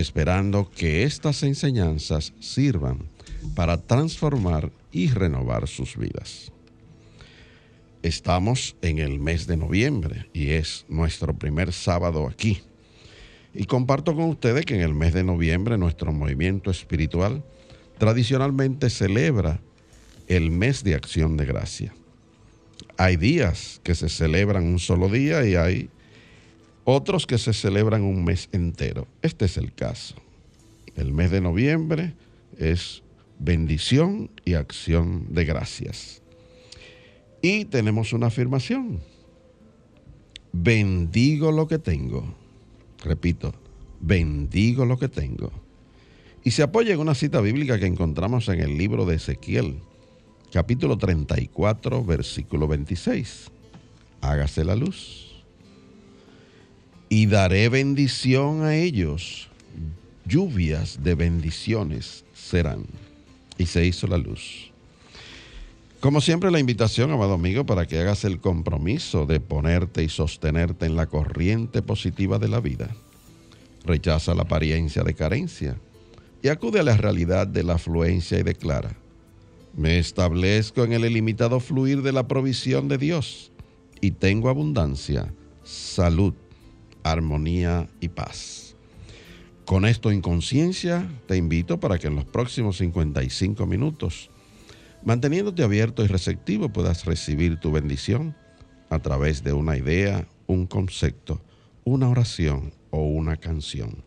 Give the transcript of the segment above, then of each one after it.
esperando que estas enseñanzas sirvan para transformar y renovar sus vidas. Estamos en el mes de noviembre y es nuestro primer sábado aquí. Y comparto con ustedes que en el mes de noviembre nuestro movimiento espiritual tradicionalmente celebra el mes de acción de gracia. Hay días que se celebran un solo día y hay otros que se celebran un mes entero. Este es el caso. El mes de noviembre es bendición y acción de gracias. Y tenemos una afirmación. Bendigo lo que tengo. Repito, bendigo lo que tengo. Y se apoya en una cita bíblica que encontramos en el libro de Ezequiel, capítulo 34, versículo 26. Hágase la luz y daré bendición a ellos. Lluvias de bendiciones serán. Y se hizo la luz. Como siempre, la invitación, amado amigo, para que hagas el compromiso de ponerte y sostenerte en la corriente positiva de la vida. Rechaza la apariencia de carencia y acude a la realidad de la afluencia y declara, me establezco en el ilimitado fluir de la provisión de Dios y tengo abundancia, salud, armonía y paz. Con esto en conciencia, te invito para que en los próximos 55 minutos, manteniéndote abierto y receptivo, puedas recibir tu bendición a través de una idea, un concepto, una oración o una canción.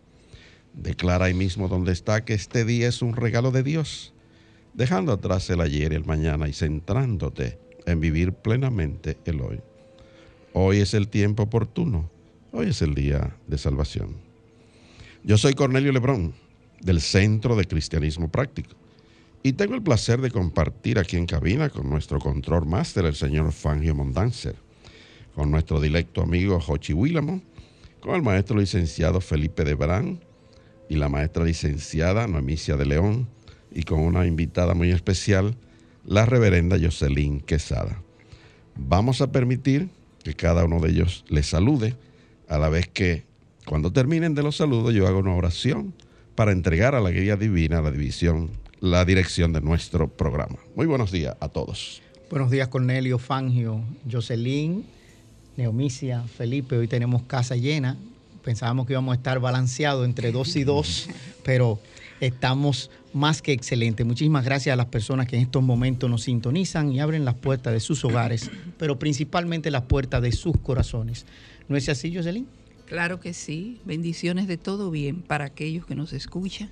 Declara ahí mismo donde está que este día es un regalo de Dios, dejando atrás el ayer y el mañana y centrándote en vivir plenamente el hoy. Hoy es el tiempo oportuno Hoy es el día de salvación. Yo soy Cornelio Lebrón, del Centro de Cristianismo Práctico, y tengo el placer de compartir aquí en cabina con nuestro control máster, el señor Fangio Mondanzer, con nuestro directo amigo Jochi Willamo, con el maestro licenciado Felipe Debrán y la maestra licenciada Noemicia de León, y con una invitada muy especial, la reverenda Jocelyn Quesada. Vamos a permitir que cada uno de ellos les salude a la vez que cuando terminen de los saludos yo hago una oración para entregar a la guía divina la división, la dirección de nuestro programa. Muy buenos días a todos. Buenos días Cornelio, Fangio, Jocelyn, Neomicia, Felipe. Hoy tenemos casa llena. Pensábamos que íbamos a estar balanceados entre dos y dos, pero estamos más que excelentes. Muchísimas gracias a las personas que en estos momentos nos sintonizan y abren las puertas de sus hogares, pero principalmente las puertas de sus corazones. ¿No es así, Jocelyn? Claro que sí. Bendiciones de todo bien para aquellos que nos escuchan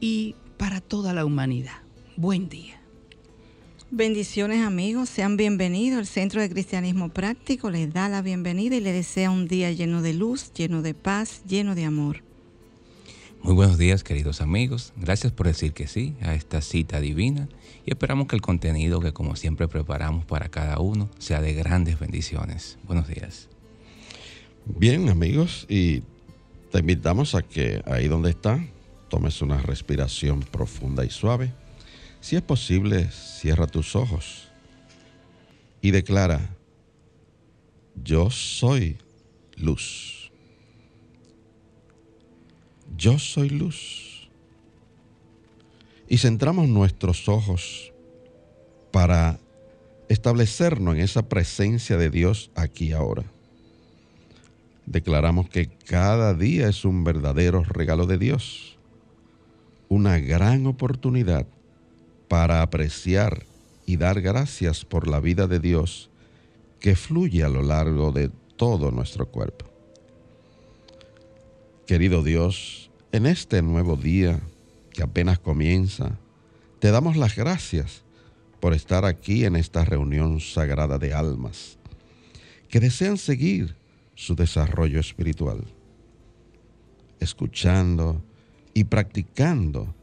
y para toda la humanidad. Buen día. Bendiciones amigos, sean bienvenidos. El Centro de Cristianismo Práctico les da la bienvenida y les desea un día lleno de luz, lleno de paz, lleno de amor. Muy buenos días queridos amigos, gracias por decir que sí a esta cita divina y esperamos que el contenido que como siempre preparamos para cada uno sea de grandes bendiciones. Buenos días. Bien, amigos, y te invitamos a que ahí donde está, tomes una respiración profunda y suave. Si es posible, cierra tus ojos y declara, yo soy luz. Yo soy luz. Y centramos nuestros ojos para establecernos en esa presencia de Dios aquí ahora. Declaramos que cada día es un verdadero regalo de Dios, una gran oportunidad para apreciar y dar gracias por la vida de Dios que fluye a lo largo de todo nuestro cuerpo. Querido Dios, en este nuevo día que apenas comienza, te damos las gracias por estar aquí en esta reunión sagrada de almas que desean seguir su desarrollo espiritual, escuchando y practicando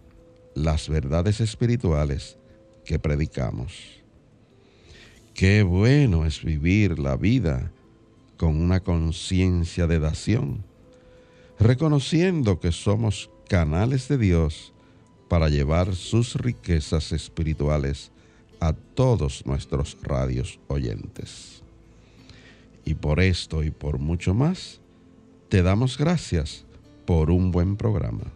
las verdades espirituales que predicamos. Qué bueno es vivir la vida con una conciencia de dación, reconociendo que somos canales de Dios para llevar sus riquezas espirituales a todos nuestros radios oyentes. Y por esto y por mucho más, te damos gracias por un buen programa.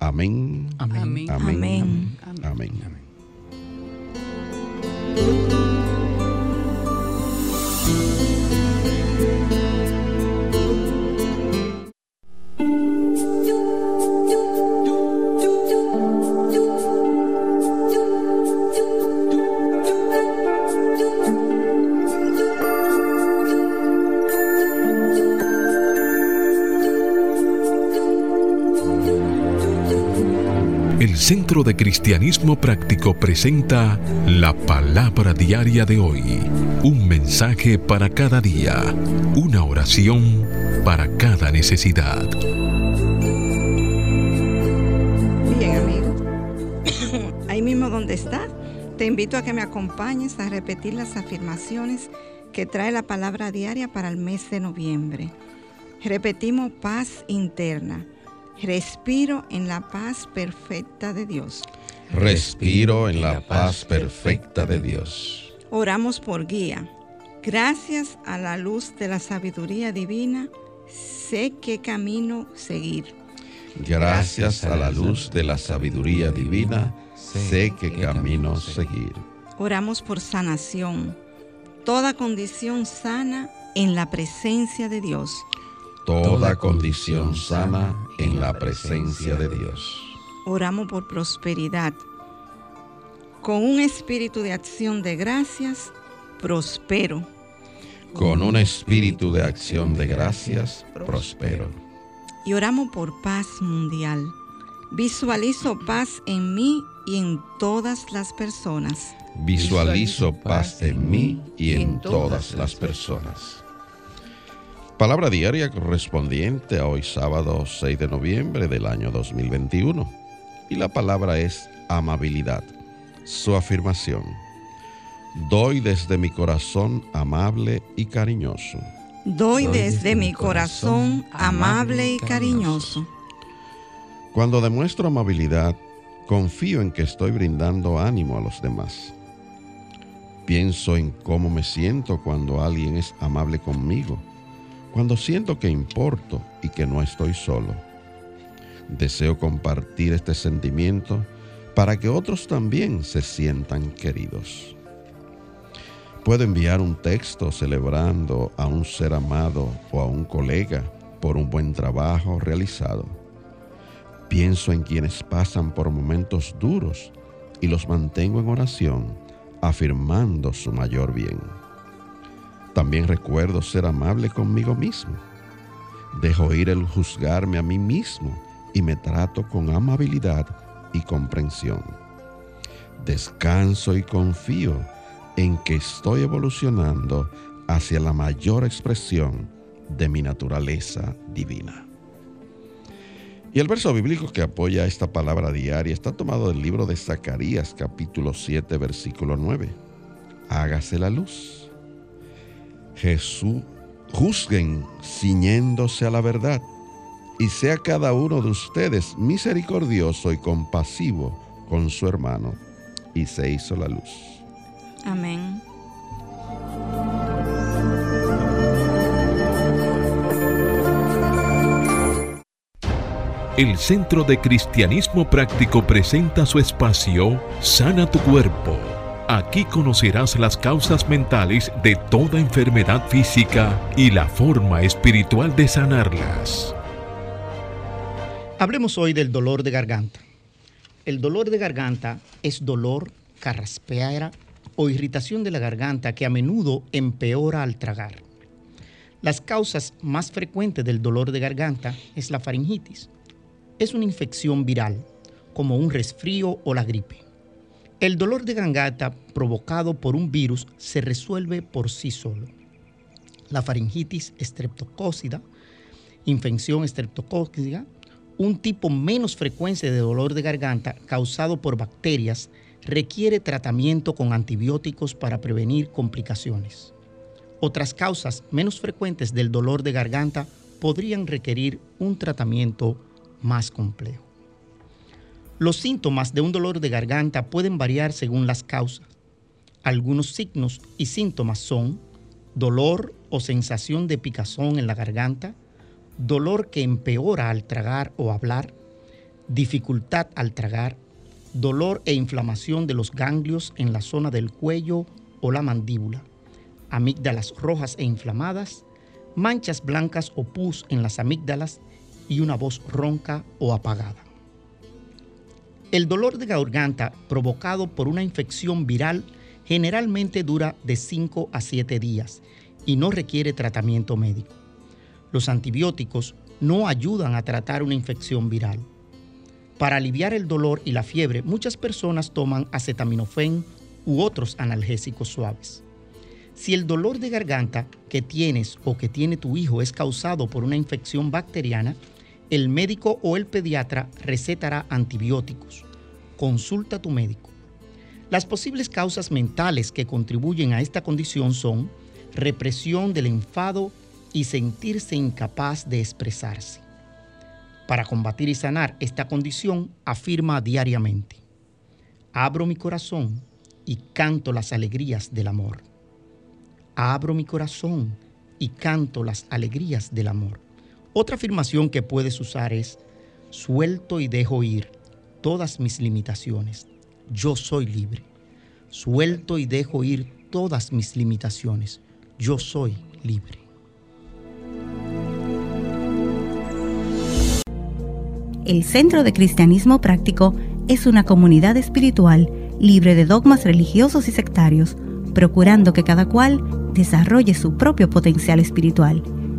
Amén. Amén. Amén. Amén. Amén. De Cristianismo Práctico presenta la palabra diaria de hoy. Un mensaje para cada día. Una oración para cada necesidad. Bien, amigo. Ahí mismo donde estás, te invito a que me acompañes a repetir las afirmaciones que trae la palabra diaria para el mes de noviembre. Repetimos paz interna Respiro en la paz perfecta de Dios. Respiro en la paz perfecta de Dios. Oramos por guía. Gracias a la luz de la sabiduría divina, sé qué camino seguir. Gracias a la luz de la sabiduría divina, sé qué camino seguir. Oramos por sanación. Toda condición sana en la presencia de Dios toda condición sana en la presencia de Dios. Oramos por prosperidad. Con un espíritu de acción de gracias, prospero. Con un espíritu de acción de gracias, prospero. Y oramos por paz mundial. Visualizo paz en mí y en todas las personas. Visualizo paz en mí y en todas las personas. Palabra diaria correspondiente a hoy sábado 6 de noviembre del año 2021. Y la palabra es amabilidad. Su afirmación. Doy desde mi corazón amable y cariñoso. Doy desde mi corazón amable y cariñoso. Cuando demuestro amabilidad, confío en que estoy brindando ánimo a los demás. Pienso en cómo me siento cuando alguien es amable conmigo cuando siento que importo y que no estoy solo. Deseo compartir este sentimiento para que otros también se sientan queridos. Puedo enviar un texto celebrando a un ser amado o a un colega por un buen trabajo realizado. Pienso en quienes pasan por momentos duros y los mantengo en oración, afirmando su mayor bien. También recuerdo ser amable conmigo mismo. Dejo ir el juzgarme a mí mismo y me trato con amabilidad y comprensión. Descanso y confío en que estoy evolucionando hacia la mayor expresión de mi naturaleza divina. Y el verso bíblico que apoya esta palabra diaria está tomado del libro de Zacarías capítulo 7 versículo 9. Hágase la luz Jesús, juzguen ciñéndose a la verdad, y sea cada uno de ustedes misericordioso y compasivo con su hermano. Y se hizo la luz. Amén. El Centro de Cristianismo Práctico presenta su espacio Sana tu Cuerpo Aquí conocerás las causas mentales de toda enfermedad física y la forma espiritual de sanarlas. Hablemos hoy del dolor de garganta. El dolor de garganta es dolor, carraspeara o irritación de la garganta que a menudo empeora al tragar. Las causas más frecuentes del dolor de garganta es la faringitis. Es una infección viral, como un resfrío o la gripe. El dolor de garganta provocado por un virus se resuelve por sí solo. La faringitis estreptocócida, infección estreptocócica, un tipo menos frecuente de dolor de garganta causado por bacterias, requiere tratamiento con antibióticos para prevenir complicaciones. Otras causas menos frecuentes del dolor de garganta podrían requerir un tratamiento más complejo. Los síntomas de un dolor de garganta pueden variar según las causas. Algunos signos y síntomas son dolor o sensación de picazón en la garganta, dolor que empeora al tragar o hablar, dificultad al tragar, dolor e inflamación de los ganglios en la zona del cuello o la mandíbula, amígdalas rojas e inflamadas, manchas blancas o pus en las amígdalas y una voz ronca o apagada. El dolor de garganta provocado por una infección viral generalmente dura de 5 a 7 días y no requiere tratamiento médico. Los antibióticos no ayudan a tratar una infección viral. Para aliviar el dolor y la fiebre, muchas personas toman acetaminofén u otros analgésicos suaves. Si el dolor de garganta que tienes o que tiene tu hijo es causado por una infección bacteriana, el médico o el pediatra recetará antibióticos. Consulta a tu médico. Las posibles causas mentales que contribuyen a esta condición son represión del enfado y sentirse incapaz de expresarse. Para combatir y sanar esta condición, afirma diariamente, abro mi corazón y canto las alegrías del amor. Abro mi corazón y canto las alegrías del amor. Otra afirmación que puedes usar es, suelto y dejo ir todas mis limitaciones. Yo soy libre. Suelto y dejo ir todas mis limitaciones. Yo soy libre. El Centro de Cristianismo Práctico es una comunidad espiritual libre de dogmas religiosos y sectarios, procurando que cada cual desarrolle su propio potencial espiritual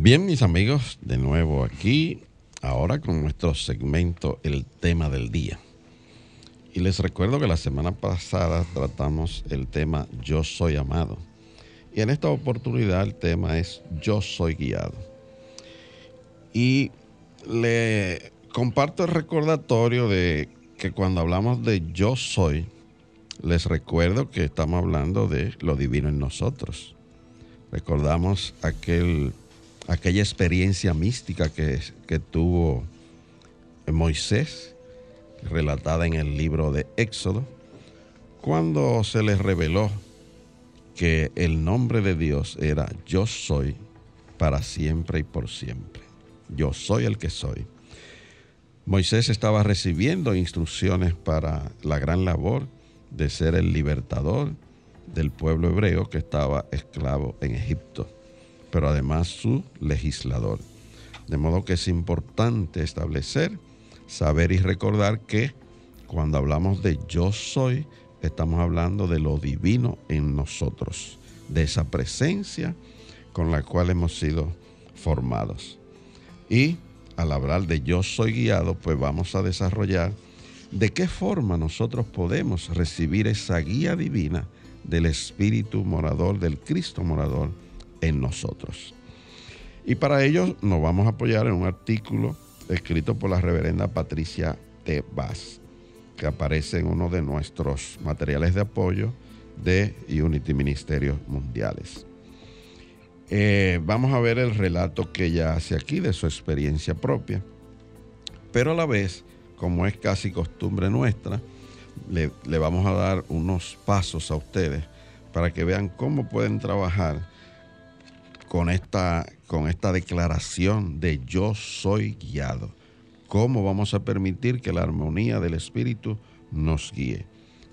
Bien, mis amigos, de nuevo aquí, ahora con nuestro segmento El tema del día. Y les recuerdo que la semana pasada tratamos el tema Yo soy amado. Y en esta oportunidad el tema es Yo soy guiado. Y le comparto el recordatorio de que cuando hablamos de yo soy, les recuerdo que estamos hablando de lo divino en nosotros. Recordamos aquel aquella experiencia mística que, que tuvo Moisés, relatada en el libro de Éxodo, cuando se les reveló que el nombre de Dios era yo soy para siempre y por siempre. Yo soy el que soy. Moisés estaba recibiendo instrucciones para la gran labor de ser el libertador del pueblo hebreo que estaba esclavo en Egipto pero además su legislador. De modo que es importante establecer, saber y recordar que cuando hablamos de yo soy, estamos hablando de lo divino en nosotros, de esa presencia con la cual hemos sido formados. Y al hablar de yo soy guiado, pues vamos a desarrollar de qué forma nosotros podemos recibir esa guía divina del Espíritu morador, del Cristo morador en nosotros. Y para ello nos vamos a apoyar en un artículo escrito por la reverenda Patricia T. Bass. que aparece en uno de nuestros materiales de apoyo de Unity Ministerios Mundiales. Eh, vamos a ver el relato que ella hace aquí de su experiencia propia, pero a la vez, como es casi costumbre nuestra, le, le vamos a dar unos pasos a ustedes para que vean cómo pueden trabajar con esta, con esta declaración de yo soy guiado. ¿Cómo vamos a permitir que la armonía del Espíritu nos guíe?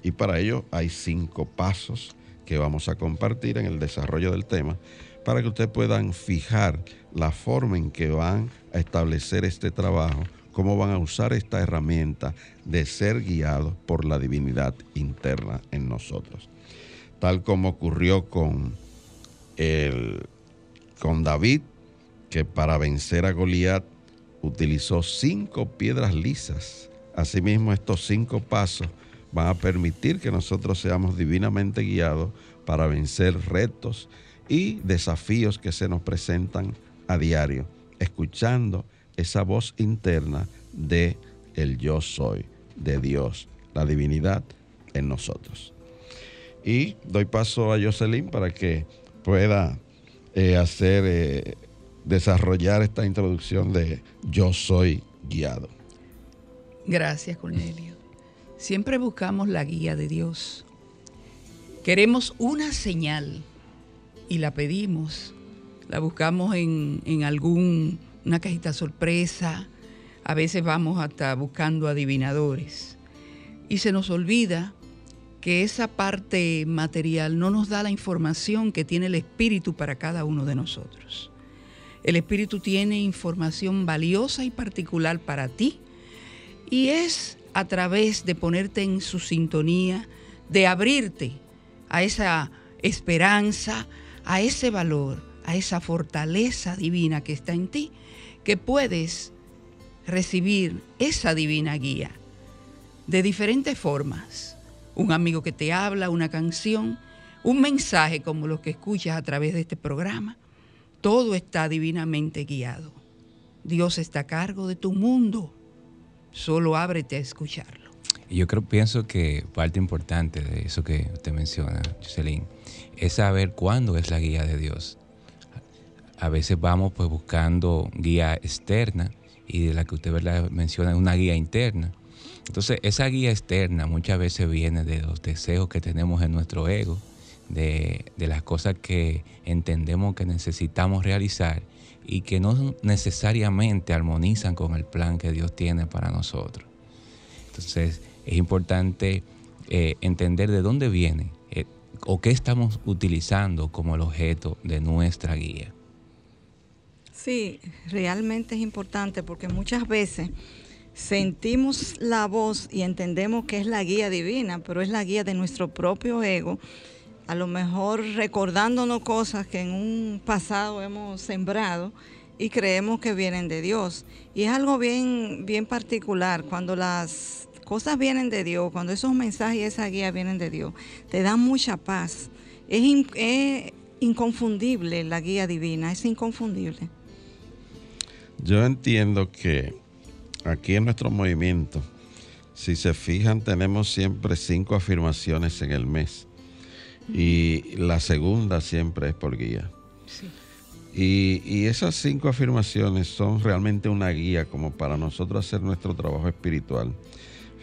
Y para ello hay cinco pasos que vamos a compartir en el desarrollo del tema para que ustedes puedan fijar la forma en que van a establecer este trabajo, cómo van a usar esta herramienta de ser guiados por la divinidad interna en nosotros. Tal como ocurrió con, el, con David, que para vencer a Goliat utilizó cinco piedras lisas. Asimismo, estos cinco pasos van a permitir que nosotros seamos divinamente guiados para vencer retos y desafíos que se nos presentan a diario, escuchando esa voz interna de el yo soy, de Dios, la divinidad en nosotros. Y doy paso a Jocelyn para que pueda eh, hacer eh, desarrollar esta introducción de yo soy guiado. Gracias, Cornelio. Siempre buscamos la guía de Dios. Queremos una señal y la pedimos. La buscamos en, en algún, cajita sorpresa. A veces vamos hasta buscando adivinadores. Y se nos olvida que esa parte material no nos da la información que tiene el Espíritu para cada uno de nosotros. El Espíritu tiene información valiosa y particular para ti y es a través de ponerte en su sintonía, de abrirte a esa esperanza, a ese valor, a esa fortaleza divina que está en ti, que puedes recibir esa divina guía de diferentes formas. Un amigo que te habla, una canción, un mensaje como los que escuchas a través de este programa, todo está divinamente guiado. Dios está a cargo de tu mundo. Solo ábrete a escucharlo. Yo creo, pienso que parte importante de eso que usted menciona, Jocelyn, es saber cuándo es la guía de Dios. A veces vamos pues buscando guía externa y de la que usted ¿verdad? menciona una guía interna. Entonces esa guía externa muchas veces viene de los deseos que tenemos en nuestro ego, de, las cosas que entendemos que necesitamos realizar y que no necesariamente armonizan con el plan que Dios tiene para nosotros. Entonces es importante eh, entender de dónde viene eh, o qué estamos utilizando como el objeto de nuestra guía. Sí, realmente es importante porque muchas veces sentimos la voz y entendemos que es la guía divina, pero es la guía de nuestro propio ego a lo mejor recordándonos cosas que en un pasado hemos sembrado y creemos que vienen de Dios. Y es algo bien, bien particular cuando las cosas vienen de Dios, cuando esos mensajes y esa guía vienen de Dios, te dan mucha paz. Es, es inconfundible la guía divina, es inconfundible. Yo entiendo que aquí en nuestro movimiento, si se fijan, tenemos siempre cinco afirmaciones en el mes y la segunda siempre es por guía. Y, esas cinco afirmaciones son realmente una guía como para nosotros hacer nuestro trabajo espiritual.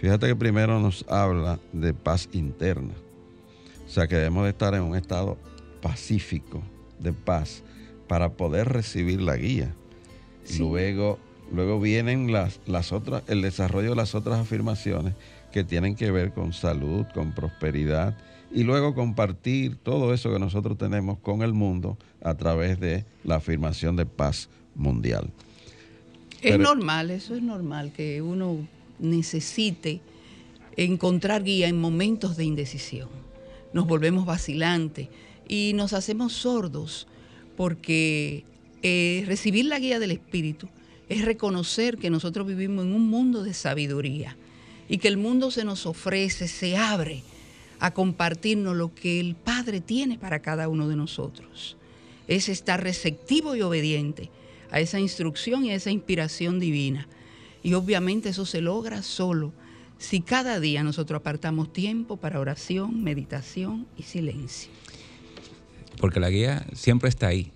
Fíjate que primero nos habla de paz interna. O sea que debemos de estar en un estado pacífico, de paz, para poder recibir la guía. Luego, luego vienen las, las otras, el desarrollo de las otras afirmaciones que tienen que ver con salud, con prosperidad y luego compartir todo eso que nosotros tenemos con el mundo a través de la afirmación de paz mundial. Es normal, eso es normal, que uno necesite encontrar guía en momentos de indecisión. Nos volvemos vacilantes y nos hacemos sordos porque eh, recibir la guía del Espíritu es reconocer que nosotros vivimos en un mundo de sabiduría y que el mundo se nos ofrece, se abre a compartirnos lo que el Padre tiene para cada uno de nosotros. Es estar receptivo y obediente a esa instrucción y a esa inspiración divina. Y obviamente eso se logra solo si cada día nosotros apartamos tiempo para oración, meditación y silencio. Porque la guía siempre está ahí.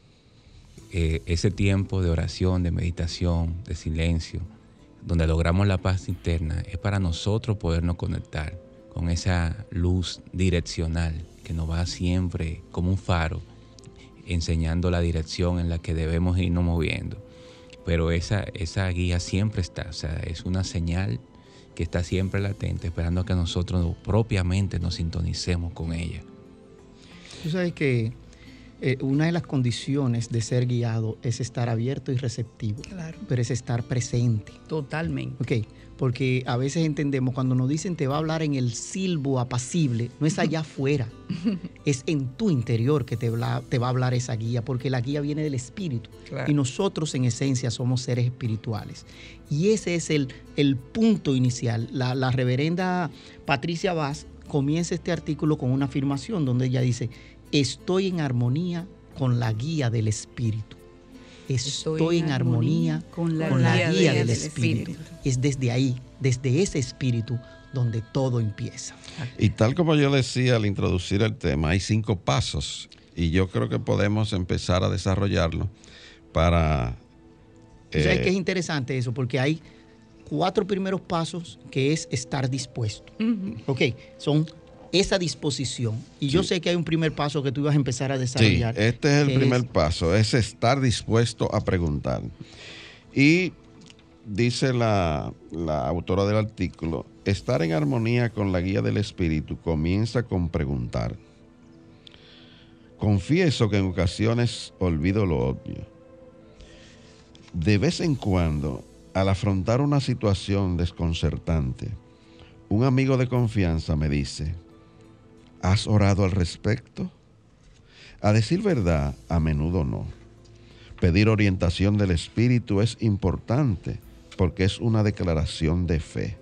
Eh, ese tiempo de oración, de meditación, de silencio, donde logramos la paz interna, es para nosotros podernos conectar con esa luz direccional que nos va siempre como un faro, enseñando la dirección en la que debemos irnos moviendo. Pero esa, esa guía siempre está, o sea, es una señal que está siempre latente, esperando que nosotros propiamente nos sintonicemos con ella. Tú sabes que eh, una de las condiciones de ser guiado es estar abierto y receptivo, Claro. pero es estar presente. Totalmente. Ok, porque a veces entendemos cuando nos dicen te va a hablar en el silbo apacible, no es allá afuera, es en tu interior que te, va a hablar esa guía, porque la guía viene del espíritu. Claro. Y nosotros en esencia somos seres espirituales. Y ese es el, el punto inicial. La, la reverenda Patricia Vaz comienza este artículo con una afirmación donde ella dice, estoy en armonía con la guía del espíritu. Estoy, en armonía con la, guía, del, espíritu. Es desde ahí, desde ese espíritu, donde todo empieza. Y tal como yo decía al introducir el tema, hay cinco pasos y yo creo que podemos empezar a desarrollarlo para... ¿Tú ¿Sabes eh, qué es interesante eso? Porque hay cuatro primeros pasos que es estar dispuesto. Ok, son esa disposición. Y yo Sí. sé que hay un primer paso que tú ibas a empezar a Sí, desarrollar. este es el primer paso, es estar dispuesto a preguntar. Y dice la, la autora del artículo, estar en armonía con la guía del espíritu comienza con preguntar. Confieso que en ocasiones olvido lo obvio. De vez en cuando, al afrontar una situación desconcertante, un amigo de confianza me dice, ¿has orado al respecto? A decir verdad, a menudo no. Pedir orientación del Espíritu es importante porque es una declaración de fe.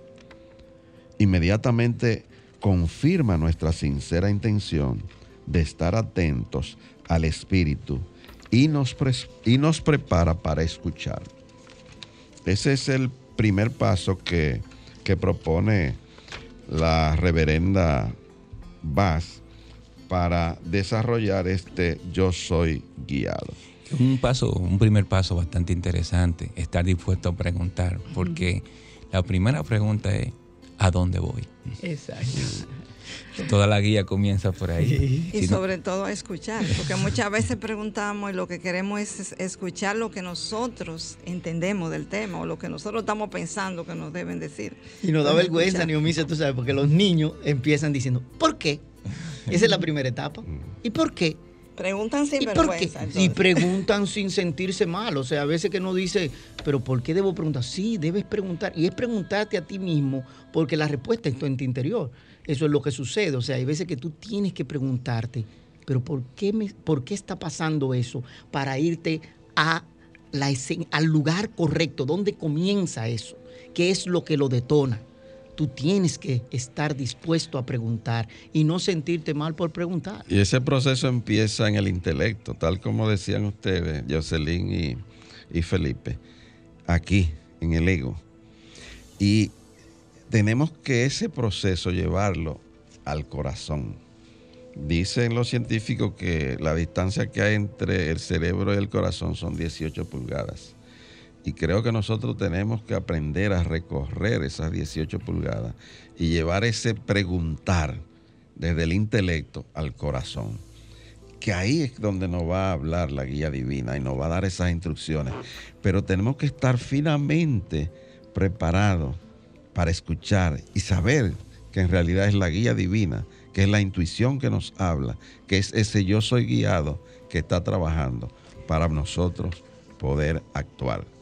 Inmediatamente confirma nuestra sincera intención de estar atentos al Espíritu y nos, y nos prepara para escuchar. Ese es el primer paso que, que propone la reverenda Vaz para desarrollar este yo soy guiado. Un paso, un primer paso bastante interesante, estar dispuesto a preguntar, porque la primera pregunta es ¿a dónde voy? Exacto. Toda la guía comienza por ahí. Y Si no- sobre todo a escuchar, porque muchas veces preguntamos y lo que queremos es es escuchar lo que nosotros entendemos del tema o lo que nosotros estamos pensando que nos deben decir. Y nos da Bueno, vergüenza. Neomicia, tú sabes, porque los niños empiezan diciendo, ¿por qué? Esa es la primera etapa. ¿Y por qué? Preguntan sin ¿Y vergüenza. Y preguntan sin sentirse mal. O sea, a veces que no dice, pero ¿por qué debo preguntar? Sí, debes preguntar. Y es preguntarte a ti mismo, porque la respuesta está en tu interior. Eso es lo que sucede. O sea, hay veces que tú tienes que preguntarte, pero ¿por qué, me, por qué está pasando eso? Para irte a la al lugar correcto. ¿Dónde comienza eso? ¿Qué es lo que lo detona? Tú tienes que estar dispuesto a preguntar y no sentirte mal por preguntar. Y ese proceso empieza en el intelecto, tal como decían ustedes, Jocelyn y, Felipe, aquí, en el ego. Y tenemos que ese proceso llevarlo al corazón. Dicen los científicos que la distancia que hay entre el cerebro y el corazón son 18 pulgadas. Y creo que nosotros tenemos que aprender a recorrer esas 18 pulgadas y llevar ese preguntar desde el intelecto al corazón. Que ahí es donde nos va a hablar la guía divina y nos va a dar esas instrucciones. Pero tenemos que estar finamente preparados para escuchar y saber que en realidad es la guía divina, que es la intuición que nos habla, que es ese yo soy guiado que está trabajando para nosotros poder actuar.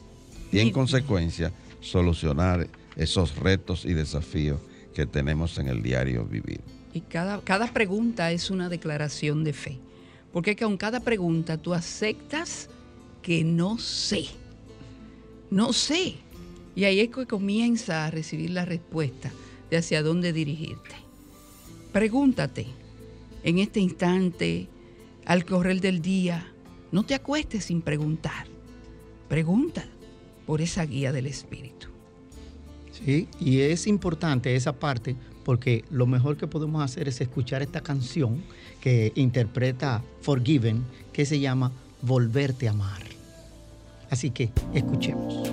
Y en consecuencia solucionar esos retos y desafíos que tenemos en el diario vivir. Y cada, cada pregunta es una declaración de fe. Porque es que con cada pregunta tú aceptas que no sé. No sé. Y ahí es que comienza a recibir la respuesta de hacia dónde dirigirte. Pregúntate en este instante, al correr del día, no te acuestes sin preguntar. Pregunta por esa guía del Espíritu. Sí, y es importante esa parte porque lo mejor que podemos hacer es escuchar esta canción que interpreta Forgiven, que se llama Volverte a amar. Así que escuchemos.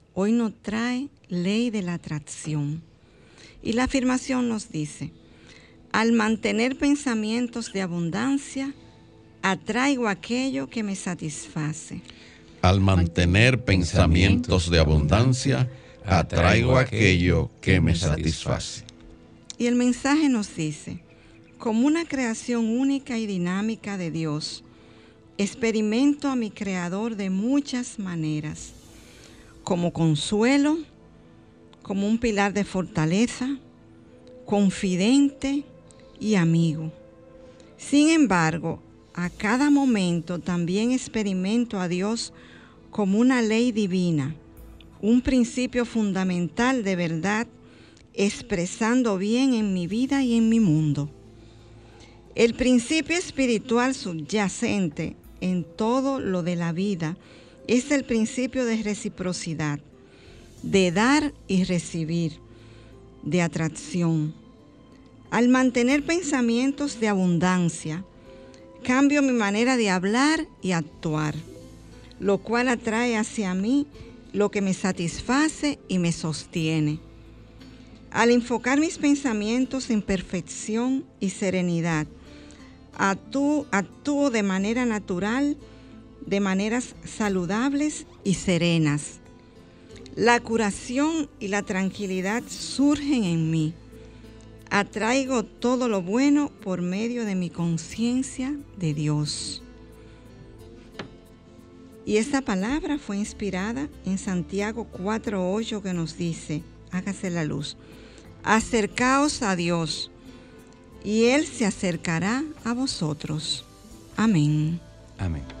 Hoy nos trae ley de la atracción. Y la afirmación nos dice, al mantener pensamientos de abundancia, atraigo aquello que me satisface. Al mantener pensamientos de abundancia, atraigo aquello que me satisface. Y el mensaje nos dice, como una creación única y dinámica de Dios, experimento a mi Creador de muchas maneras, como consuelo, como un pilar de fortaleza, confidente y amigo. Sin embargo, a cada momento también experimento a Dios como una ley divina, un principio fundamental de verdad, expresando bien en mi vida y en mi mundo. El principio espiritual subyacente en todo lo de la vida es el principio de reciprocidad, de dar y recibir, de atracción. Al mantener pensamientos de abundancia, cambio mi manera de hablar y actuar, lo cual atrae hacia mí lo que me satisface y me sostiene. Al enfocar mis pensamientos en perfección y serenidad, actúo, actúo de manera natural, de maneras saludables y serenas. La curación y la tranquilidad surgen en mí atraigo todo lo bueno por medio de mi conciencia de Dios. Y esta palabra fue inspirada en Santiago 4.8 que nos dice, hágase la luz, acercaos a Dios y Él se acercará a vosotros. Amén. Amén.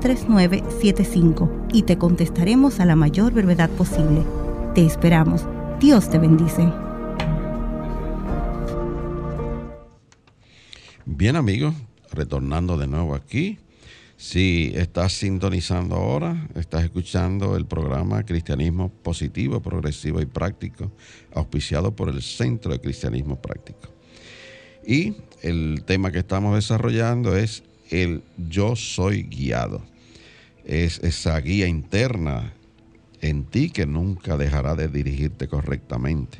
3975 y te contestaremos a la mayor brevedad posible. Te esperamos. Dios te bendice. Bien amigos, retornando de nuevo aquí. Si estás sintonizando ahora, estás escuchando el programa Cristianismo Positivo, Progresivo y Práctico, auspiciado por el Centro de Cristianismo Práctico. Y el tema que estamos desarrollando es el yo soy guiado. Es esa guía interna en ti que nunca dejará de dirigirte correctamente.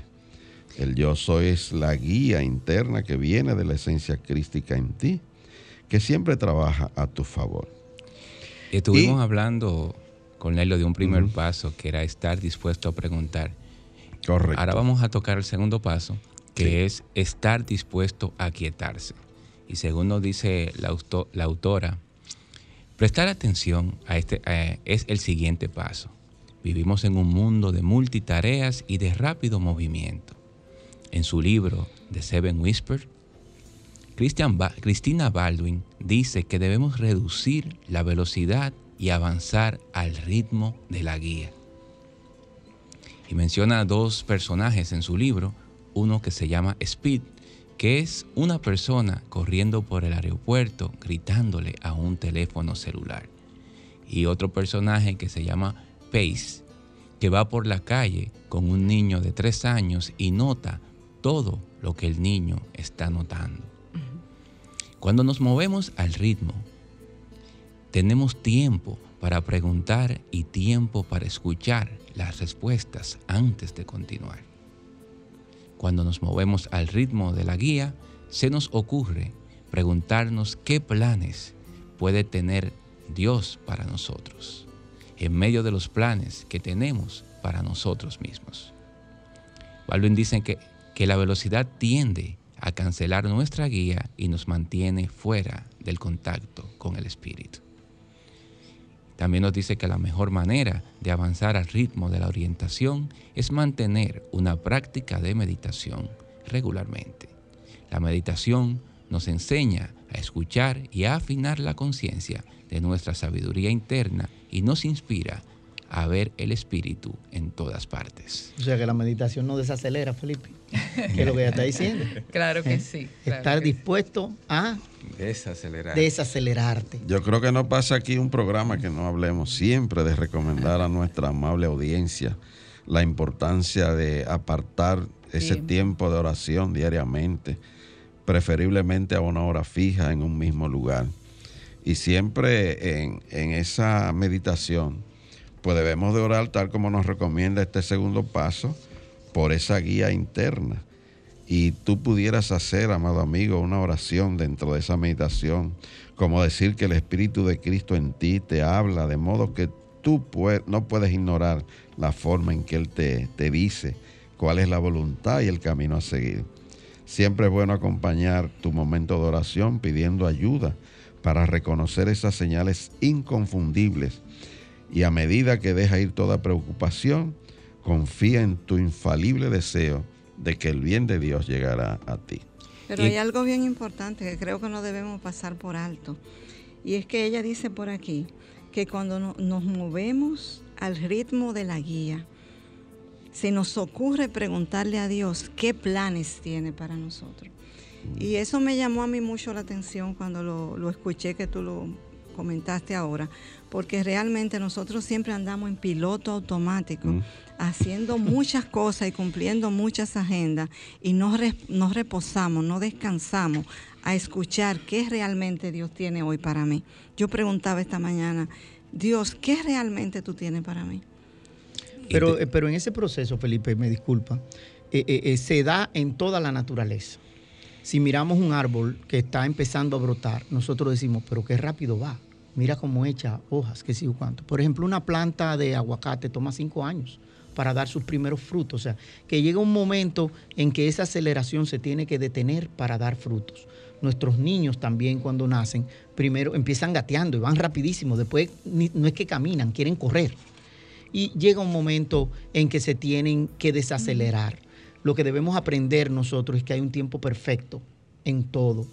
El yo soy es la guía interna que viene de la esencia crística en ti, que siempre trabaja a tu favor. Estuvimos hablando, Cornelio, de un primer paso que era estar dispuesto a preguntar. Correcto. Ahora vamos a tocar el segundo paso, que es estar dispuesto a quietarse. Y según nos dice la, la autora, prestar atención a este es el siguiente paso. Vivimos en un mundo de multitareas y de rápido movimiento. En su libro The Seven Whispers, Christina Baldwin dice que debemos reducir la velocidad y avanzar al ritmo de la guía. Y menciona dos personajes en su libro, uno que se llama Speed que es una persona corriendo por el aeropuerto gritándole a un teléfono celular. Y otro personaje que se llama Pace, que va por la calle con un niño de tres años y nota todo lo que el niño está notando. Cuando nos movemos al ritmo, tenemos tiempo para preguntar y tiempo para escuchar las respuestas antes de continuar. Cuando nos movemos al ritmo de la guía, se nos ocurre preguntarnos qué planes puede tener Dios para nosotros, en medio de los planes que tenemos para nosotros mismos. Baldwin dice que, que la velocidad tiende a cancelar nuestra guía y nos mantiene fuera del contacto con el Espíritu. También nos dice que la mejor manera de avanzar al ritmo de la orientación es mantener una práctica de meditación regularmente. La meditación nos enseña a escuchar y a afinar la conciencia de nuestra sabiduría interna y nos inspira a ver el espíritu en todas partes. O sea que la meditación no desacelera, Felipe. ¿Qué es lo que ella está diciendo? Claro que ¿Eh? sí. Estar dispuesto a Desacelerar. desacelerarte. Yo creo que no pasa aquí un programa que no hablemos siempre de recomendar a nuestra amable audiencia la importancia de apartar ese tiempo de oración diariamente, preferiblemente a una hora fija en un mismo lugar. Y siempre en, en esa meditación, pues debemos de orar tal como nos recomienda este segundo paso, por esa guía interna. Y tú pudieras hacer, amado amigo, una oración dentro de esa meditación, como decir que el Espíritu de Cristo en ti te habla, de modo que tú no puedes ignorar la forma en que Él te, te dice cuál es la voluntad y el camino a seguir. Siempre es bueno acompañar tu momento de oración pidiendo ayuda para reconocer esas señales inconfundibles y a medida que deja ir toda preocupación, confía en tu infalible deseo de que el bien de Dios llegará a ti. Pero Y- hay algo bien importante que creo que no debemos pasar por alto. Y es que ella dice por aquí que cuando no- nos movemos al ritmo de la guía, se nos ocurre preguntarle a Dios qué planes tiene para nosotros. Y eso me llamó a mí mucho la atención cuando lo, lo escuché que tú lo comentaste ahora, porque realmente nosotros siempre andamos en piloto automático, Mm. Haciendo muchas cosas y cumpliendo muchas agendas y no, re- no reposamos, no descansamos a escuchar qué realmente Dios tiene hoy para mí. Yo preguntaba esta mañana, Dios, ¿qué realmente tú tienes para mí? Pero, eh, pero en ese proceso, Felipe, me disculpa, eh, eh, eh, se da en toda la naturaleza. Si miramos un árbol que está empezando a brotar, nosotros decimos, pero qué rápido va. Mira cómo echa hojas, qué sé yo cuánto. Por ejemplo, una planta de aguacate toma cinco años para dar sus primeros frutos. O sea, que llega un momento en que esa aceleración se tiene que detener para dar frutos. Nuestros niños también cuando nacen, primero empiezan gateando y van rapidísimo. Después no es que caminan, quieren correr y llega un momento en que se tienen que desacelerar. Lo que debemos aprender nosotros es que hay un tiempo perfecto en todo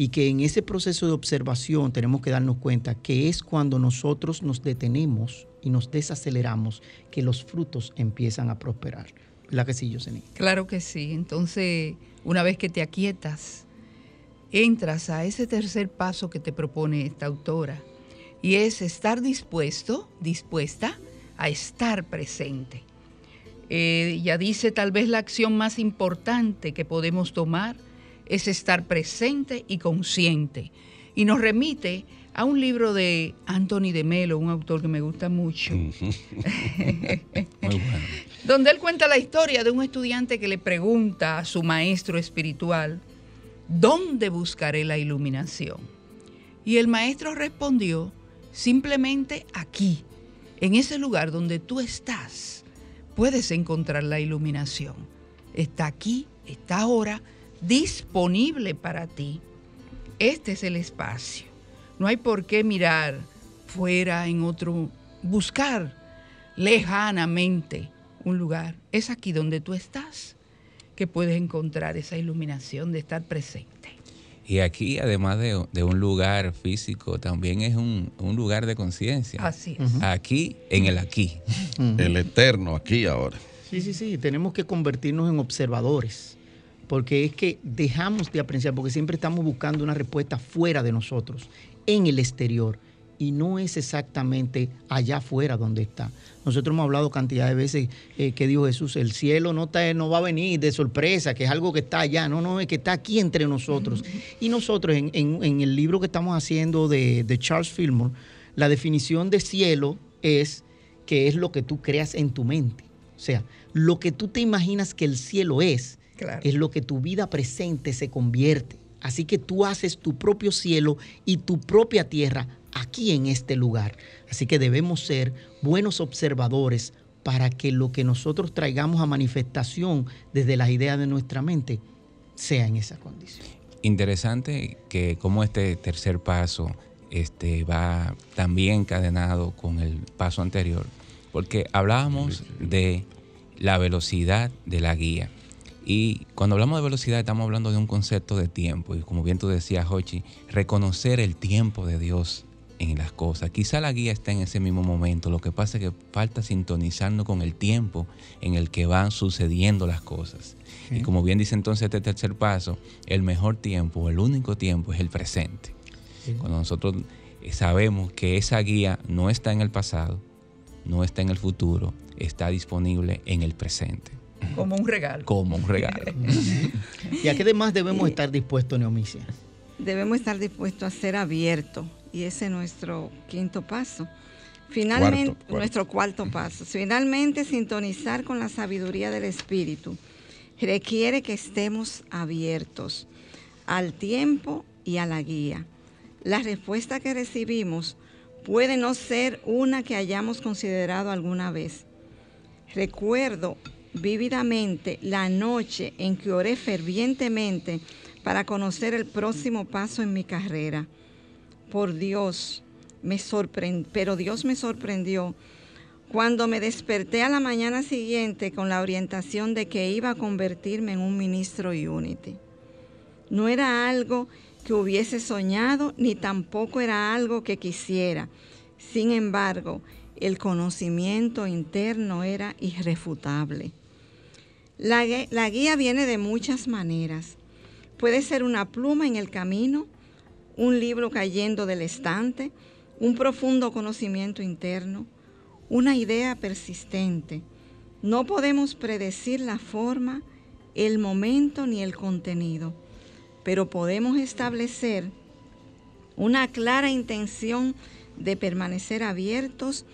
y que en ese proceso de observación tenemos que darnos cuenta que es cuando nosotros nos detenemos y nos desaceleramos que los frutos empiezan a prosperar. ¿Verdad que sí? Claro que sí. Entonces, una vez que te aquietas, entras a ese tercer paso que te propone esta autora y es estar dispuesto, dispuesta a estar presente. Eh, ella dice tal vez la acción más importante que podemos tomar es estar presente y consciente. Y nos remite a un libro de Anthony de Melo, un autor que me gusta mucho, Muy bueno. donde él cuenta la historia de un estudiante que le pregunta a su maestro espiritual, ¿dónde buscaré la iluminación? Y el maestro respondió, simplemente aquí, en ese lugar donde tú estás, puedes encontrar la iluminación. Está aquí, está ahora, disponible para ti. Este es el espacio. No hay por qué mirar fuera en otro, buscar lejanamente un lugar. Es aquí donde tú estás que puedes encontrar esa iluminación de estar presente. Y aquí, además de, de un lugar físico, también es un, un lugar de conciencia. Así es. Aquí, en el aquí. El eterno aquí ahora. Sí, sí, sí, tenemos que convertirnos en observadores, porque es que dejamos de apreciar, porque siempre estamos buscando una respuesta fuera de nosotros, en el exterior, y no es exactamente allá afuera donde está. Nosotros hemos hablado cantidad de veces eh, que dijo Jesús, el cielo no, está, no va a venir de sorpresa, que es algo que está allá, no, no, es que está aquí entre nosotros. Y nosotros en, en- en el libro que estamos haciendo de, de Charles Fillmore, la definición de cielo es que es lo que tú creas en tu mente. O sea, lo que tú te imaginas que el cielo es, Claro. es lo que tu vida presente se convierte. Así que tú haces tu propio cielo y tu propia tierra aquí en este lugar. Así que debemos ser buenos observadores para que lo que nosotros traigamos a manifestación desde las ideas de nuestra mente sea en esa condición. Interesante que como este tercer paso este, va también encadenado con el paso anterior, porque hablábamos de la velocidad de la guía. Y cuando hablamos de velocidad estamos hablando de un concepto de tiempo. Y como bien tú decías, Hochi, reconocer el tiempo de Dios en las cosas. Quizá la guía está en ese mismo momento. Lo que pasa es que falta sintonizarnos con el tiempo en el que van sucediendo las cosas. Y como bien dice entonces este tercer paso, el mejor tiempo, el único tiempo es el presente. Cuando nosotros sabemos que esa guía no está en el pasado, no está en el futuro, está disponible en el presente. Como un regalo. Como un regalo. ¿Y a qué demás debemos estar dispuestos, Neomicia? Debemos estar dispuestos a ser abiertos. Y ese es nuestro quinto paso. Finalmente, nuestro cuarto paso. Finalmente, sintonizar con la sabiduría del Espíritu requiere que estemos abiertos al tiempo y a la guía. La respuesta que recibimos puede no ser una que hayamos considerado alguna vez. Recuerdo vívidamente la noche en que oré fervientemente para conocer el próximo paso en mi carrera. Por Dios, me pero Dios me sorprendió cuando me desperté a la mañana siguiente con la orientación de que iba a convertirme en un ministro Unity. No era algo que hubiese soñado ni tampoco era algo que quisiera. Sin embargo, el conocimiento interno era irrefutable. La, guía viene de muchas maneras. Puede ser una pluma en el camino, un libro cayendo del estante, un profundo conocimiento interno, una idea persistente. No podemos predecir la forma, el momento ni el contenido, pero podemos establecer una clara intención de permanecer abiertos,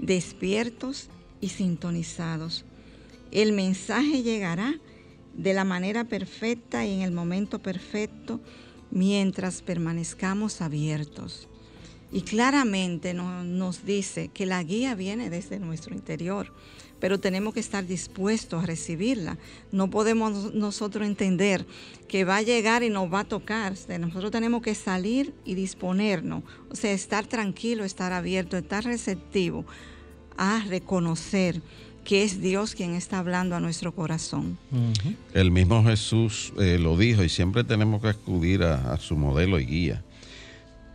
despiertos y sintonizados. El mensaje llegará de la manera perfecta y en el momento perfecto mientras permanezcamos abiertos. Y claramente nos dice que la guía viene desde nuestro interior, pero tenemos que estar dispuestos a recibirla. No podemos nosotros entender que va a llegar y nos va a tocar. Nosotros tenemos que salir y disponernos, o sea, estar tranquilo, estar abierto, estar receptivo a reconocer que es Dios quien está hablando a nuestro corazón. El mismo Jesús eh, lo dijo y siempre tenemos que acudir a su modelo y guía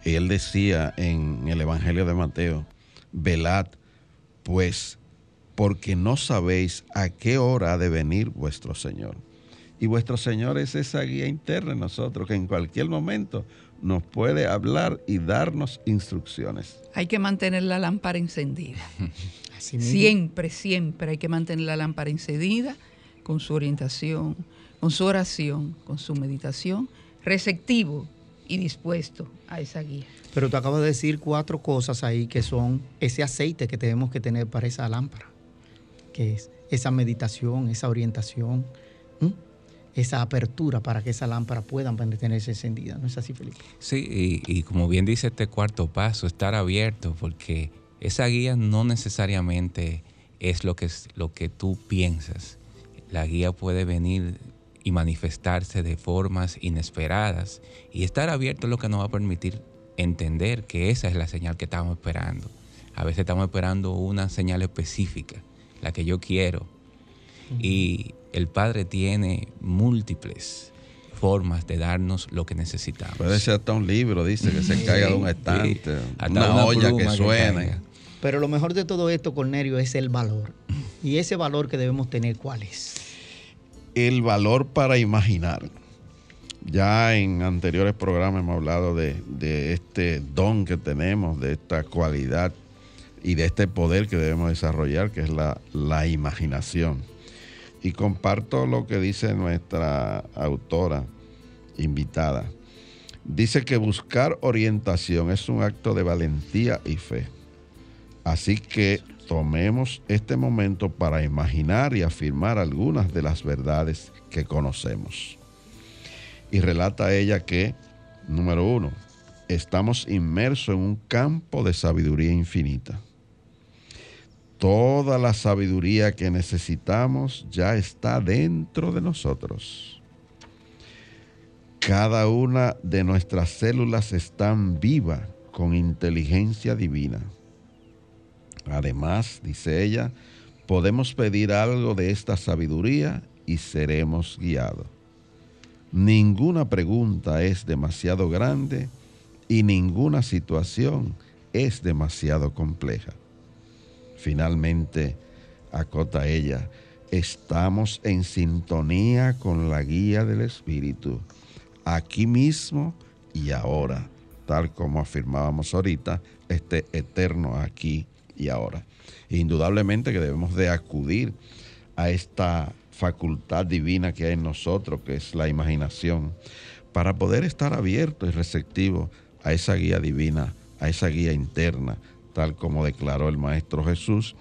él decía en el Evangelio de Mateo, velad pues, porque no sabéis a qué hora ha de venir vuestro Señor. Y vuestro Señor es esa guía interna en nosotros que en cualquier momento nos puede hablar y darnos instrucciones. Hay que mantener la lámpara encendida. siempre, siempre hay que mantener la lámpara encendida con su orientación, con su oración, con su meditación, receptivo y dispuesto a esa guía. Pero tú acabas de decir cuatro cosas ahí que son ese aceite que tenemos que tener para esa lámpara, que es esa meditación, esa orientación, esa apertura para que esa lámpara pueda mantenerse encendida. ¿No es así, Felipe? Sí, y, como bien dice este cuarto paso, estar abierto, porque esa guía no necesariamente es lo que, es, lo que tú piensas. La guía puede venir y manifestarse de formas inesperadas. Y estar abierto es lo que nos va a permitir entender que esa es la señal que estamos esperando. A veces estamos esperando una señal específica, la que yo quiero. Y el Padre tiene múltiples formas de darnos lo que necesitamos. Puede ser hasta un libro, dice, que se caiga de un estante, una, olla que suene. Pero lo mejor de todo esto, Cornelio, es el valor. Y ese valor que debemos tener, ¿cuál es? el valor para imaginar. Ya en anteriores programas hemos hablado de, este don que tenemos, de esta cualidad y de este poder que debemos desarrollar, que es la, la imaginación. Y comparto lo que dice nuestra autora invitada. Dice que buscar orientación es un acto de valentía y fe. Así que tomemos este momento para imaginar y afirmar algunas de las verdades que conocemos. Y relata ella que, número uno, estamos inmersos en un campo de sabiduría infinita. Toda la sabiduría que necesitamos ya está dentro de nosotros. Cada una de nuestras células están viva con inteligencia divina. Además, dice ella, podemos pedir algo de esta sabiduría y seremos guiados. Ninguna pregunta es demasiado grande y ninguna situación es demasiado compleja. Finalmente, acota ella, estamos en sintonía con la guía del Espíritu, aquí mismo y ahora, tal como afirmábamos ahorita, este eterno aquí y ahora. Indudablemente que debemos de acudir a esta facultad divina que hay en nosotros, que es la imaginación, para poder estar abierto y receptivo a esa guía divina, a esa guía interna, tal como declaró el Maestro Jesús,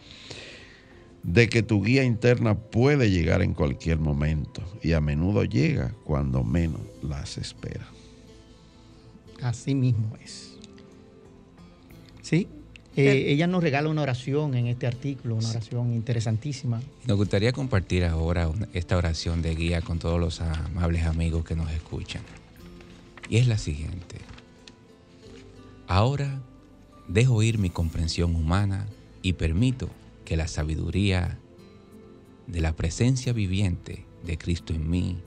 de que tu guía interna puede llegar en cualquier momento y a menudo llega cuando menos las espera. Así mismo es. Sí, eh, ella nos regala una oración en este artículo, una oración interesantísima. Nos gustaría compartir ahora esta oración de guía con todos los amables amigos que nos escuchan. Y es la siguiente. Ahora dejo ir mi comprensión humana y permito que la sabiduría de la presencia viviente de Cristo en mí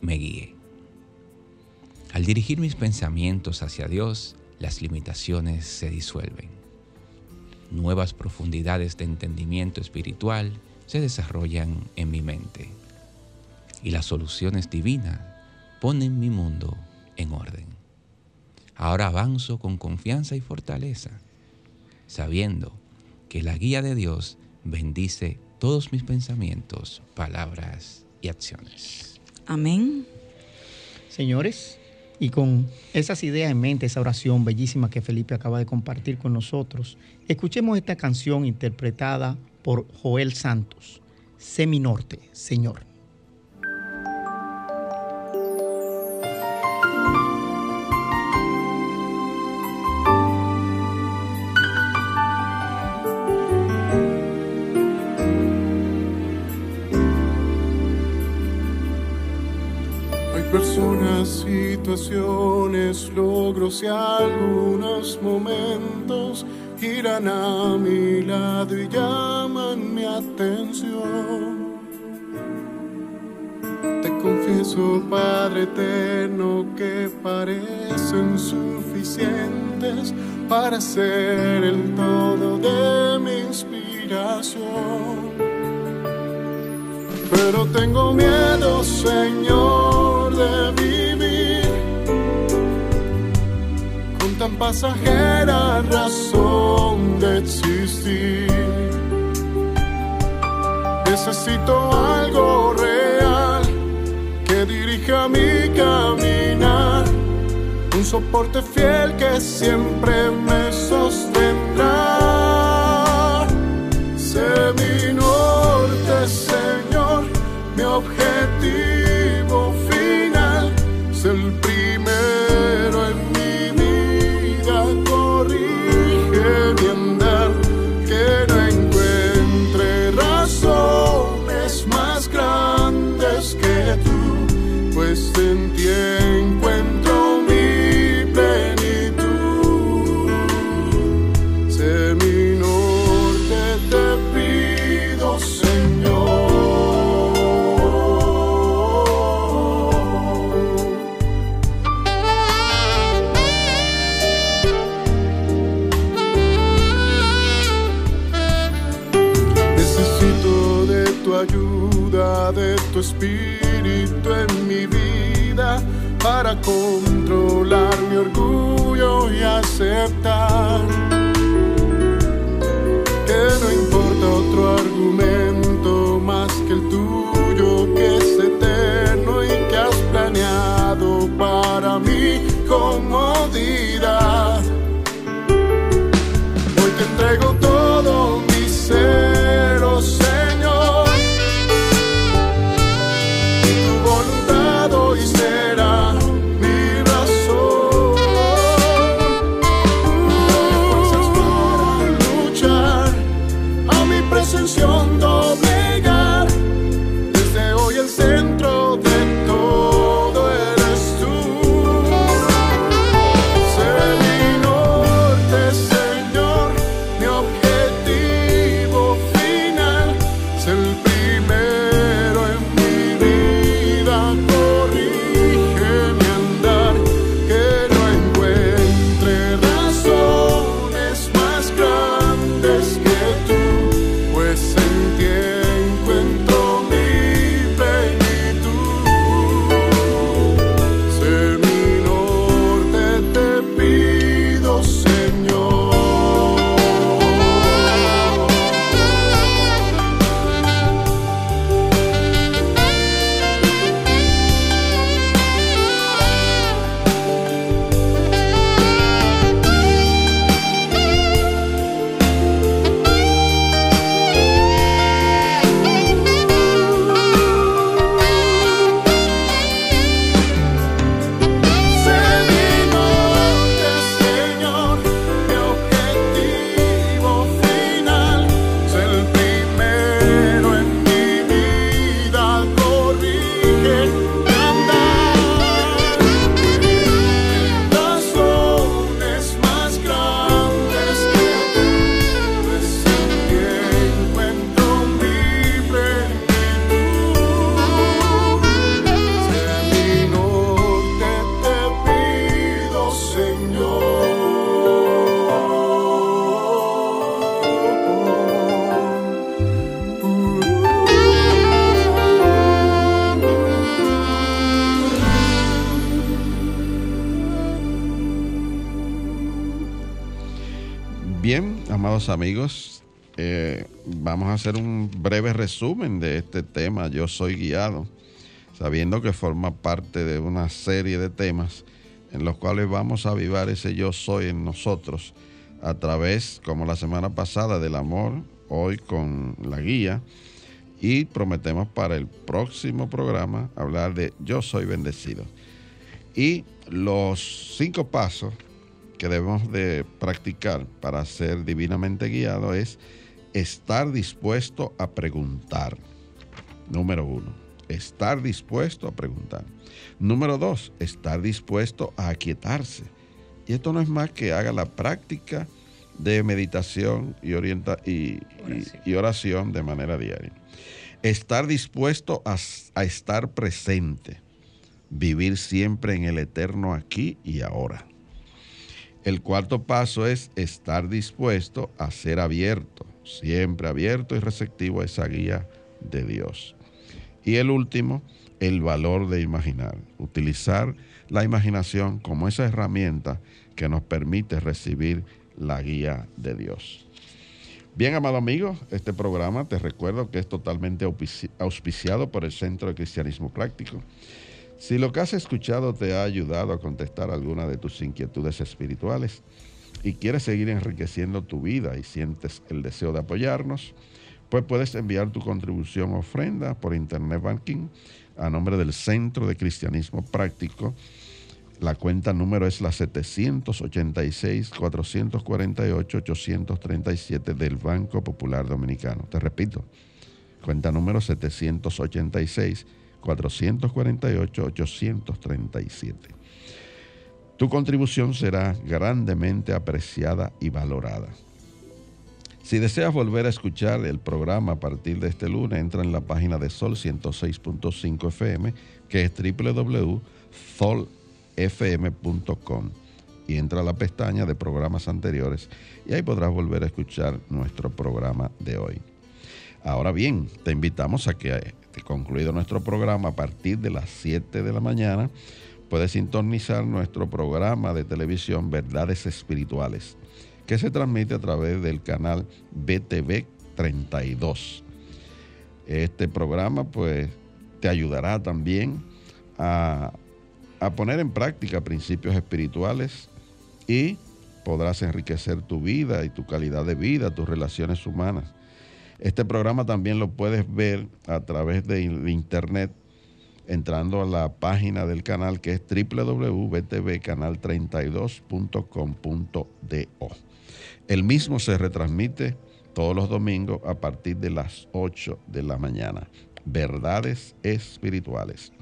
me guíe. Al dirigir mis pensamientos hacia Dios, las limitaciones se disuelven. Nuevas profundidades de entendimiento espiritual se desarrollan en mi mente y las soluciones divinas ponen mi mundo en orden. Ahora avanzo con confianza y fortaleza, sabiendo que la guía de Dios bendice todos mis pensamientos, palabras y acciones. Amén. Señores, y con esas ideas en mente, esa oración bellísima que Felipe acaba de compartir con nosotros, escuchemos esta canción interpretada por Joel Santos, Seminorte, Señor. A mi lado y llaman mi atención. Te confieso, Padre eterno, que parecen suficientes para ser el todo de mi inspiración. Pero tengo miedo, Señor, de tan pasajera razón de existir. Necesito algo real que dirija mi caminar, un soporte fiel que siempre me y amados amigos, eh, vamos a hacer un breve resumen de este tema, Yo soy guiado, sabiendo que forma parte de una serie de temas en los cuales vamos a avivar ese yo soy en nosotros a través, como la semana pasada, del amor, hoy con la guía, y prometemos para el próximo programa hablar de yo soy bendecido. Y los cinco pasos que debemos de practicar para ser divinamente guiado es estar dispuesto a preguntar. Número uno, estar dispuesto a preguntar. Número dos, estar dispuesto a aquietarse. Y esto no es más que haga la práctica de meditación y, orienta y, oración. de manera diaria. Estar dispuesto a, a estar presente. Vivir siempre en el eterno aquí y ahora. El cuarto paso es estar dispuesto a ser abierto, siempre abierto y receptivo a esa guía de Dios. Y el último, el valor de imaginar, utilizar la imaginación como esa herramienta que nos permite recibir la guía de Dios. Bien, amado amigo, este programa te recuerdo que es totalmente auspiciado por el Centro de Cristianismo Práctico. Si lo que has escuchado te ha ayudado a contestar alguna de tus inquietudes espirituales y quieres seguir enriqueciendo tu vida y sientes el deseo de apoyarnos, pues puedes enviar tu contribución ofrenda por Internet Banking a nombre del Centro de Cristianismo Práctico. La cuenta número es la 786-448-837 del Banco Popular Dominicano. Te repito, cuenta número 786-448-837. Tu contribución será grandemente apreciada y valorada. Si deseas volver a escuchar el programa a partir de este lunes, entra en la página de Sol 106.5 FM, que es www.solfm.com y entra a la pestaña de programas anteriores y ahí podrás volver a escuchar nuestro programa de hoy. Ahora bien, te invitamos a que, eh, concluido nuestro programa a partir de las 7 de la mañana, puedes sintonizar nuestro programa de televisión Verdades Espirituales que se transmite a través del canal BTV 32. Este programa pues te ayudará también a poner en práctica principios espirituales y podrás enriquecer tu vida y tu calidad de vida, tus relaciones humanas. Este programa también lo puedes ver a través de internet entrando a la página del canal que es www.btvcanal32.com.do. El mismo se retransmite todos los domingos a partir de las 8 de la mañana. Verdades espirituales.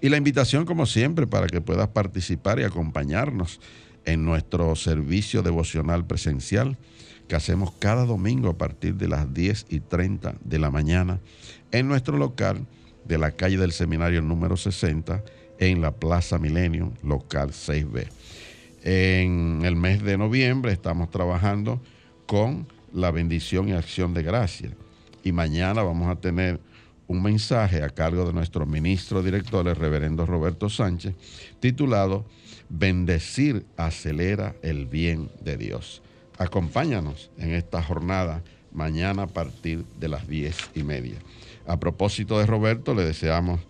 Y la invitación, como siempre, para que puedas participar y acompañarnos en nuestro servicio devocional presencial que hacemos cada domingo a partir de las 10 y 30 de la mañana en nuestro local de la calle del Seminario número 60 en la Plaza Milenio, local 6B. En el mes de noviembre estamos trabajando con la bendición y acción de gracia. Y mañana vamos a tener un mensaje a cargo de nuestro ministro director, el reverendo Roberto Sánchez, titulado Bendecir acelera el bien de Dios. Acompáñanos en esta jornada mañana a partir de las diez y media. A propósito de Roberto, le deseamos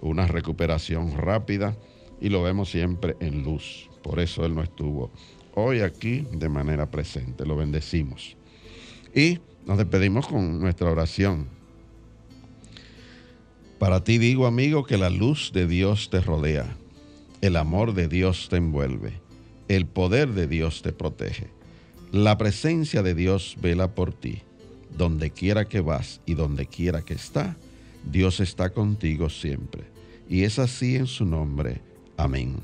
una recuperación rápida y lo vemos siempre en luz. Por eso Él no estuvo hoy aquí de manera presente. Lo bendecimos. Y nos despedimos con nuestra oración. Para ti digo, amigo, que la luz de Dios te rodea, el amor de Dios te envuelve, el poder de Dios te protege, la presencia de Dios vela por ti. Donde quiera que vas y donde quiera que está, Dios está contigo siempre. Y es así en su nombre. Amén.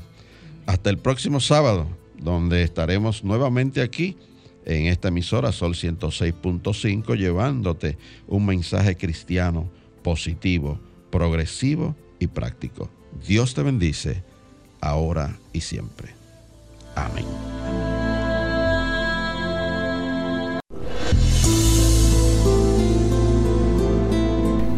Hasta el próximo sábado, donde estaremos nuevamente aquí en esta emisora Sol 106.5 llevándote un mensaje cristiano positivo, progresivo y práctico. Dios te bendice ahora y siempre. Amén.